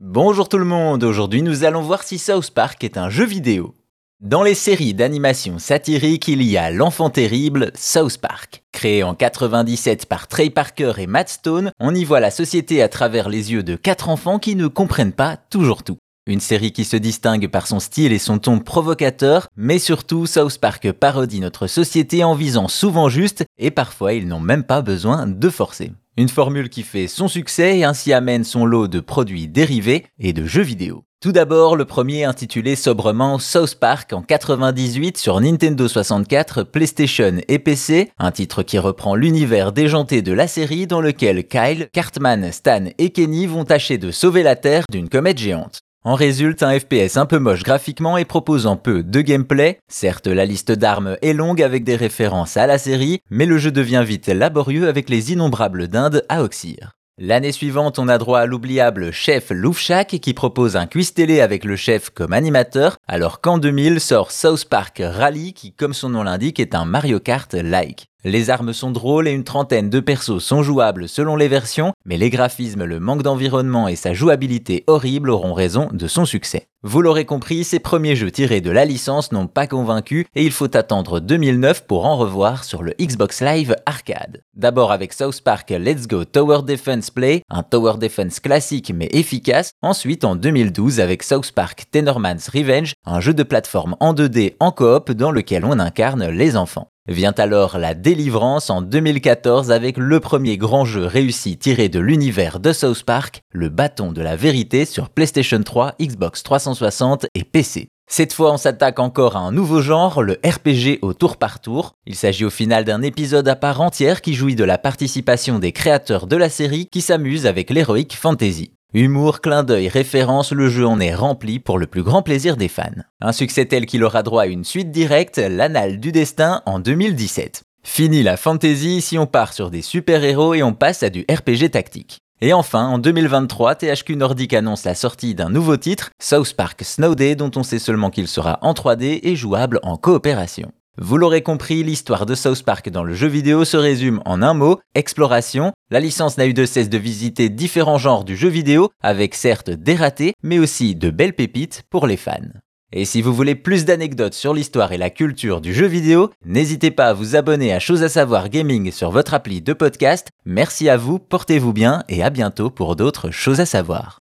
Bonjour tout le monde, aujourd'hui nous allons voir si South Park est un jeu vidéo. Dans les séries d'animation satirique, il y a L'Enfant Terrible, South Park. Créé en 97 par Trey Parker et Matt Stone, on y voit la société à travers les yeux de quatre enfants qui ne comprennent pas toujours tout. Une série qui se distingue par son style et son ton provocateur, mais surtout South Park parodie notre société en visant souvent juste et parfois ils n'ont même pas besoin de forcer. Une formule qui fait son succès et ainsi amène son lot de produits dérivés et de jeux vidéo. Tout d'abord, le premier intitulé sobrement South Park en 98 sur Nintendo 64, PlayStation et PC, un titre qui reprend l'univers déjanté de la série dans lequel Kyle, Cartman, Stan et Kenny vont tâcher de sauver la Terre d'une comète géante. En résulte un FPS un peu moche graphiquement et proposant peu de gameplay. Certes, la liste d'armes est longue avec des références à la série, mais le jeu devient vite laborieux avec les innombrables dindes à oxyre. L'année suivante, on a droit à l'oubliable chef Loufchak qui propose un quiz télé avec le chef comme animateur, alors qu'en 2000 sort South Park Rally qui, comme son nom l'indique, est un Mario Kart-like. Les armes sont drôles et une trentaine de persos sont jouables selon les versions, mais les graphismes, le manque d'environnement et sa jouabilité horrible auront raison de son succès. Vous l'aurez compris, ces premiers jeux tirés de la licence n'ont pas convaincu et il faut attendre 2009 pour en revoir sur le Xbox Live Arcade. D'abord avec South Park Let's Go Tower Defense Play, un Tower Defense classique mais efficace, ensuite en 2012 avec South Park Tenorman's Revenge, un jeu de plateforme en 2D en coop dans lequel on incarne les enfants. Vient alors la délivrance en 2014 avec le premier grand jeu réussi tiré de l'univers de South Park, le bâton de la vérité sur PlayStation 3, Xbox 360 et PC. Cette fois, on s'attaque encore à un nouveau genre, le RPG au tour par tour. Il s'agit au final d'un épisode à part entière qui jouit de la participation des créateurs de la série qui s'amusent avec l'heroic fantasy. Humour, clin d'œil, référence, le jeu en est rempli pour le plus grand plaisir des fans. Un succès tel qu'il aura droit à une suite directe, l'Annale du Destin, en 2017. Fini la fantasy si on part sur des super-héros et on passe à du RPG tactique. Et enfin, en 2023, THQ Nordic annonce la sortie d'un nouveau titre, South Park Snow Day, dont on sait seulement qu'il sera en 3D et jouable en coopération. Vous l'aurez compris, l'histoire de South Park dans le jeu vidéo se résume en un mot, exploration. La licence n'a eu de cesse de visiter différents genres du jeu vidéo, avec certes des ratés, mais aussi de belles pépites pour les fans. Et si vous voulez plus d'anecdotes sur l'histoire et la culture du jeu vidéo, n'hésitez pas à vous abonner à Chose à savoir gaming sur votre appli de podcast. Merci à vous, portez-vous bien et à bientôt pour d'autres choses à savoir.